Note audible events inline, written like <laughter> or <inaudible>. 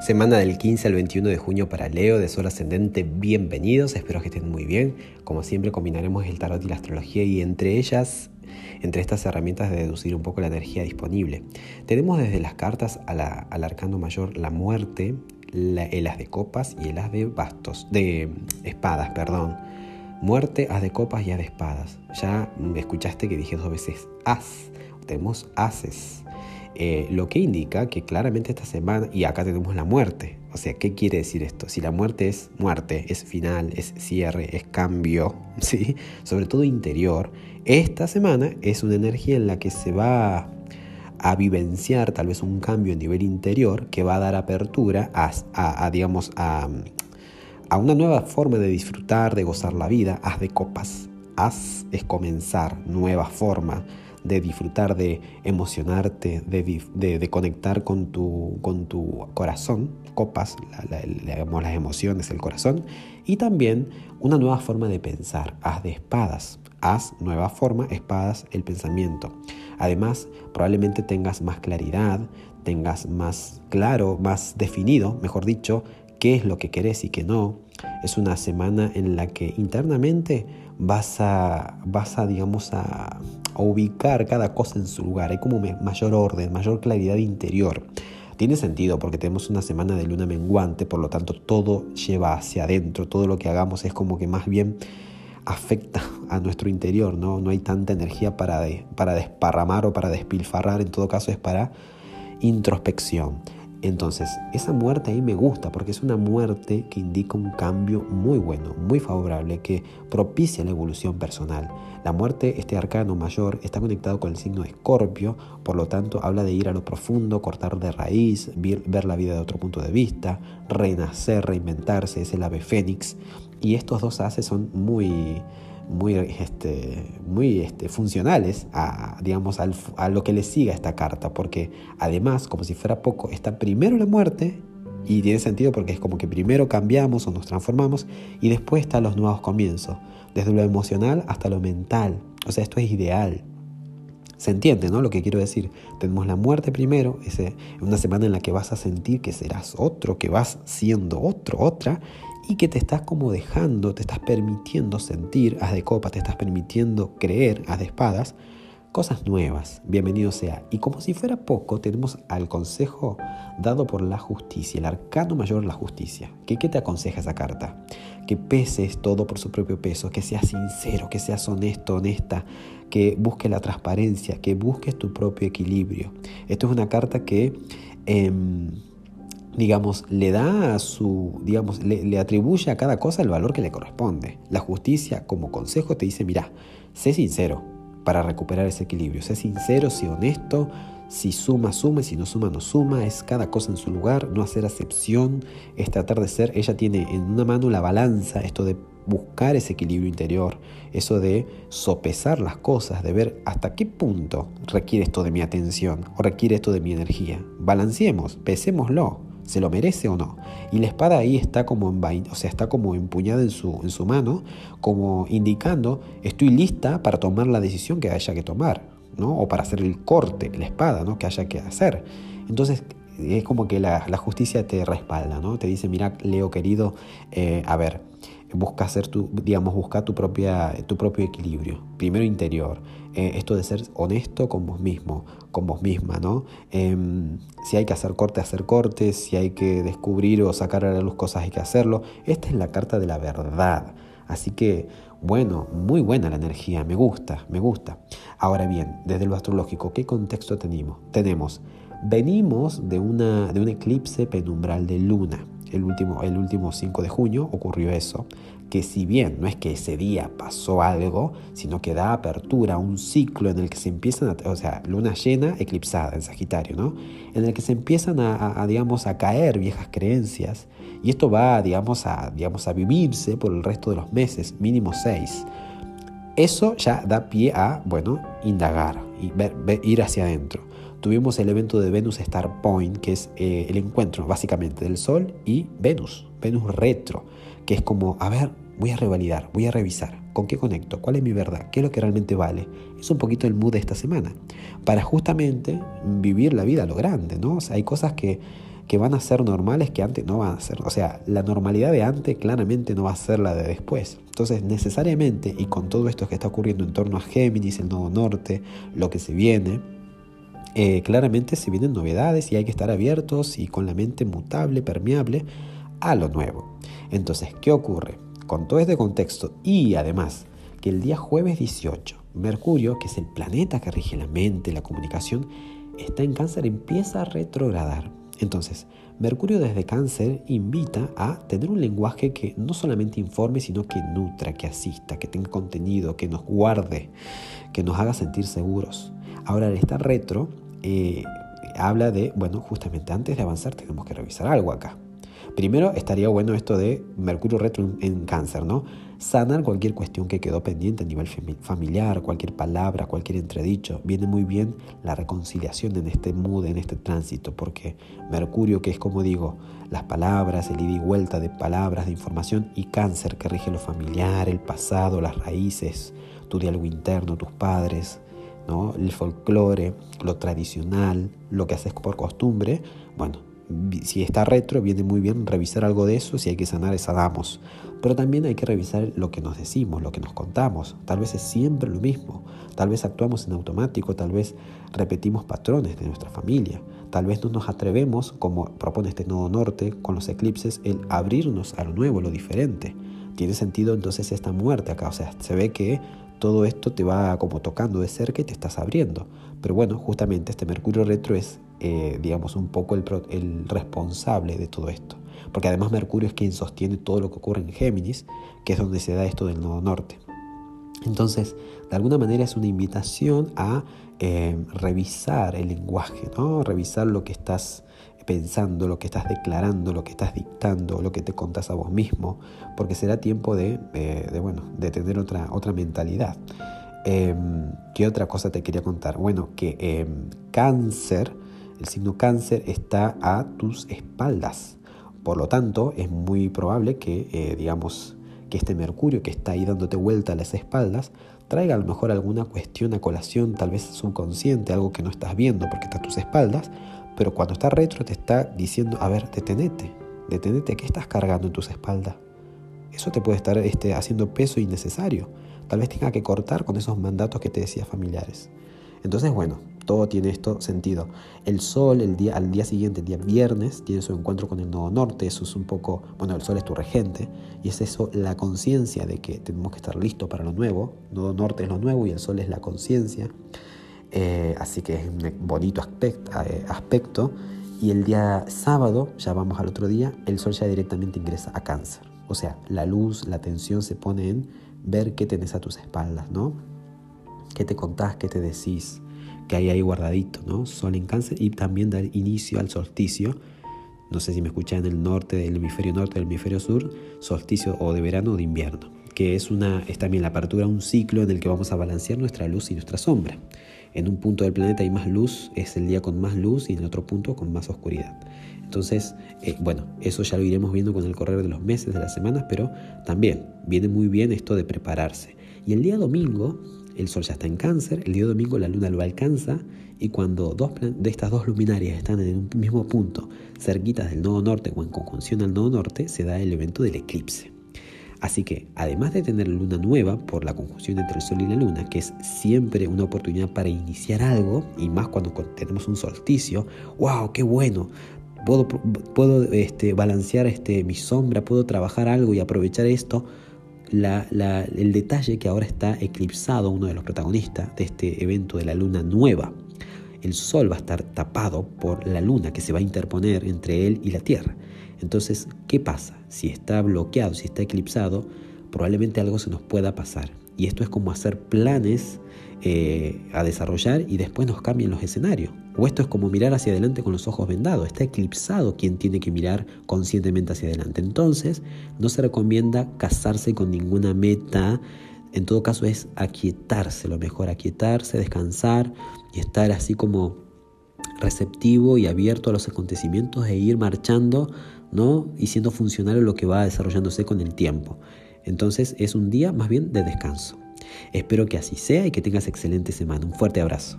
Semana del 15 al 21 de junio para Leo de Sol Ascendente, bienvenidos, espero que estén muy bien. Como siempre combinaremos el tarot y la astrología y entre ellas, entre estas herramientas de deducir un poco la energía disponible. Tenemos desde las cartas al arcano mayor la muerte, el as de copas y el as de bastos, de espadas, perdón. Muerte, as de copas y as de espadas. Ya escuchaste que dije dos veces as. Tenemos ases eh, lo que indica que claramente esta semana, y acá tenemos la muerte, o sea, ¿qué quiere decir esto? Si la muerte es muerte, es final, es cierre, es cambio, <laughs> ¿sí? sobre todo interior, esta semana es una energía en la que se va a vivenciar tal vez un cambio a nivel interior que va a dar apertura a, digamos, a, a, una nueva forma de disfrutar, de gozar la vida, haz de copas. Haz es comenzar, nueva forma, de disfrutar, de emocionarte, de, conectar con tu, con tu corazón, copas, las emociones, el corazón, y también una nueva forma de pensar, haz de espadas, haz nueva forma, espadas, el pensamiento. Además, probablemente tengas más claridad, tengas más claro, más definido, mejor dicho, qué es lo que querés y qué no. Es una semana en la que internamente vas a, vas a digamos, a, ubicar cada cosa en su lugar. Hay como mayor orden, mayor claridad interior. Tiene sentido porque tenemos una semana de luna menguante, por lo tanto todo lleva hacia adentro, todo lo que hagamos es como que más bien afecta a nuestro interior, ¿no? No hay tanta energía para, para desparramar o para despilfarrar, en todo caso es para introspección. Entonces, esa muerte ahí me gusta porque es una muerte que indica un cambio muy bueno, muy favorable, que propicia la evolución personal. La muerte, este arcano mayor, está conectado con el signo de Escorpio, por lo tanto habla de ir a lo profundo, cortar de raíz, ver, la vida de otro punto de vista, renacer, reinventarse, es el ave fénix. Y estos dos haces son muy muy, este, muy este, funcionales a, digamos, a lo que le siga esta carta, porque además, como si fuera poco, está primero la muerte, y tiene sentido porque es como que primero cambiamos o nos transformamos, y después están los nuevos comienzos, desde lo emocional hasta lo mental. O sea, esto es ideal. Se entiende, ¿no? Lo que quiero decir. Tenemos la muerte primero, es una semana en la que vas a sentir que serás otro, que vas siendo otro, otra, y que te estás como dejando, te estás permitiendo sentir, haz de copas, te estás permitiendo creer, haz de espadas, cosas nuevas, bienvenido sea. Y como si fuera poco, tenemos al consejo dado por la justicia, el arcano mayor la justicia. ¿Qué, ¿Qué te aconseja esa carta? Que peses todo por su propio peso, que seas sincero, que seas honesto, honesta, que busques la transparencia, que busques tu propio equilibrio. Esto es una carta que... Em, digamos, le da a su, digamos, le, atribuye a cada cosa el valor que le corresponde. La justicia, como consejo, te dice, mira, sé sincero para recuperar ese equilibrio. Sé sincero, sé honesto, si suma, suma, si no suma, no suma, es cada cosa en su lugar, no hacer acepción, es tratar de ser, ella tiene en una mano la balanza, esto de buscar ese equilibrio interior, eso de sopesar las cosas, de ver hasta qué punto requiere esto de mi atención o requiere esto de mi energía. Balanceemos, pesémoslo. ¿Se lo merece o no? Y la espada ahí está como, en, o sea, está como empuñada en su, en su mano, como indicando, estoy lista para tomar la decisión que haya que tomar, ¿no? O para hacer el corte, la espada, ¿no? Que haya que hacer. Entonces, es como que la, justicia te respalda, ¿no? Te dice, mira, Leo querido, eh, a ver, busca hacer tu, digamos, busca tu, propia, tu propio equilibrio, primero interior, eh, esto de ser honesto con vos mismo, con vos misma, ¿no? Em, si hay que hacer corte, hacer cortes, si hay que descubrir o sacar a la luz cosas, hay que hacerlo. Esta es la carta de la verdad. Así que, bueno, muy buena la energía, me gusta, me gusta. Ahora bien, desde lo astrológico, ¿qué contexto tenemos? Tenemos, venimos de, una, de un eclipse penumbral de luna el último, el último 5 de junio ocurrió eso, que si bien no es que ese día pasó algo, sino que da apertura a un ciclo en el que se empiezan a, o sea, luna llena eclipsada en Sagitario, ¿no? En el que se empiezan a, digamos, a caer viejas creencias y esto va, digamos, a, digamos, a vivirse por el resto de los meses, mínimo seis. Eso ya da pie a, bueno, indagar y ir hacia adentro tuvimos el evento de Venus Star Point, que es eh, el encuentro básicamente del Sol y Venus, Venus retro, que es como, a ver, voy a revalidar, voy a revisar, ¿con qué conecto? ¿Cuál es mi verdad? ¿Qué es lo que realmente vale? Es un poquito el mood de esta semana, para justamente vivir la vida a lo grande, ¿no? O sea, hay cosas que, que van a ser normales que antes no van a ser. O sea, la normalidad de antes claramente no va a ser la de después. Entonces, necesariamente, y con todo esto que está ocurriendo en torno a Géminis, el nodo norte, lo que se viene, eh, claramente se vienen novedades y hay que estar abiertos y con la mente mutable, permeable a lo nuevo. Entonces, ¿qué ocurre? Con todo este contexto y además que el día jueves 18, Mercurio, que es el planeta que rige la mente, la comunicación, está en cáncer, empieza a retrogradar. Entonces, Mercurio desde cáncer invita a tener un lenguaje que no solamente informe, sino que nutra, que asista, que tenga contenido, que nos guarde, que nos haga sentir seguros. Ahora, el estar retro eh, habla de, bueno, justamente antes de avanzar tenemos que revisar algo acá. Primero estaría bueno esto de Mercurio retro en cáncer, ¿no? Sanar cualquier cuestión que quedó pendiente a nivel familiar, cualquier palabra, cualquier entredicho. Viene muy bien la reconciliación en este mood, en este tránsito, porque Mercurio, que es como digo, las palabras, el ida y vuelta de palabras, de información, y cáncer, que rige lo familiar, el pasado, las raíces, tu diálogo interno, tus padres, ¿no? el folclore, lo tradicional, lo que haces por costumbre, bueno, si está retro, viene muy bien revisar algo de eso, si hay que sanar, sanamos. Pero también hay que revisar lo que nos decimos, lo que nos contamos. Tal vez es siempre lo mismo. Tal vez actuamos en automático, tal vez repetimos patrones de nuestra familia. Tal vez no nos atrevemos, como propone este nodo norte, con los eclipses, el abrirnos a lo nuevo, lo diferente. Tiene sentido entonces esta muerte acá. O sea, se ve que todo esto te va como tocando de cerca y te estás abriendo. Pero bueno, justamente este Mercurio retro es, eh, digamos, un poco el, responsable de todo esto. Porque además Mercurio es quien sostiene todo lo que ocurre en Géminis, que es donde se da esto del nodo norte. Entonces, de alguna manera es una invitación a eh, revisar el lenguaje, ¿no? revisar lo que estás pensando, lo que estás declarando, lo que estás dictando, lo que te contás a vos mismo, porque será tiempo de, eh, bueno, de tener otra, otra mentalidad. Em, ¿Qué otra cosa te quería contar? Bueno, que em, cáncer, el signo cáncer está a tus espaldas. Por lo tanto, es muy probable que, eh, digamos, que este Mercurio que está ahí dándote vuelta a las espaldas, traiga a lo mejor alguna cuestión a colación, tal vez subconsciente, algo que no estás viendo porque está a tus espaldas, pero cuando está retro te está diciendo, a ver, detenete, detenete, ¿qué estás cargando en tus espaldas? Eso te puede estar este, haciendo peso innecesario. Tal vez tenga que cortar con esos mandatos que te decía familiares. Entonces, bueno, todo tiene esto sentido. El sol el al día siguiente, el día viernes, tiene su encuentro con el nodo norte. Eso es un poco, bueno, el sol es tu regente. Y es eso, la conciencia de que tenemos que estar listos para lo nuevo. Nodo norte es lo nuevo y el sol es la conciencia. Eh, así que es un bonito eh, aspecto, Y el día sábado, ya vamos al otro día, el sol ya directamente ingresa a cáncer. O sea, la luz, la atención se pone en ver qué tenés a tus espaldas, ¿no? ¿Qué te contás, qué te decís, qué hay ahí guardadito, ¿no? Sol en cáncer y también dar inicio al solsticio. No sé si me escuchan en el norte del hemisferio norte, del hemisferio sur, solsticio o de verano o de invierno, que es, una, es también la apertura un ciclo en el que vamos a balancear nuestra luz y nuestra sombra. En un punto del planeta hay más luz, es el día con más luz y en otro punto con más oscuridad. Entonces, eh, bueno, eso ya lo iremos viendo con el correr de los meses, de las semanas, pero también viene muy bien esto de prepararse. Y el día domingo, el Sol ya está en cáncer, el día domingo la Luna lo alcanza y cuando dos de estas dos luminarias están en un mismo punto, cerquitas del nodo norte o en conjunción al nodo norte, se da el evento del eclipse. Así que, además de tener luna nueva por la conjunción entre el Sol y la Luna, que es siempre una oportunidad para iniciar algo, y más cuando tenemos un solsticio, ¡wow! ¡Qué bueno! Puedo, puedo este, balancear este, mi sombra, puedo trabajar algo y aprovechar esto. el detalle que ahora está eclipsado uno de los protagonistas de este evento de la luna nueva. El sol va a estar tapado por la luna que se va a interponer entre él y la Tierra. Entonces, ¿qué pasa? Si está bloqueado, si está eclipsado, probablemente algo se nos pueda pasar. Y esto es como hacer planes eh, a desarrollar y después nos cambian los escenarios. O esto es como mirar hacia adelante con los ojos vendados. Está eclipsado quien tiene que mirar conscientemente hacia adelante. Entonces, no se recomienda casarse con ninguna meta. En todo caso, es aquietarse, lo mejor, aquietarse, descansar y estar así como receptivo y abierto a los acontecimientos e ir marchando ¿no? y siendo funcional lo que va desarrollándose con el tiempo. Entonces es un día más bien de descanso. Espero que así sea y que tengas excelente semana. Un fuerte abrazo.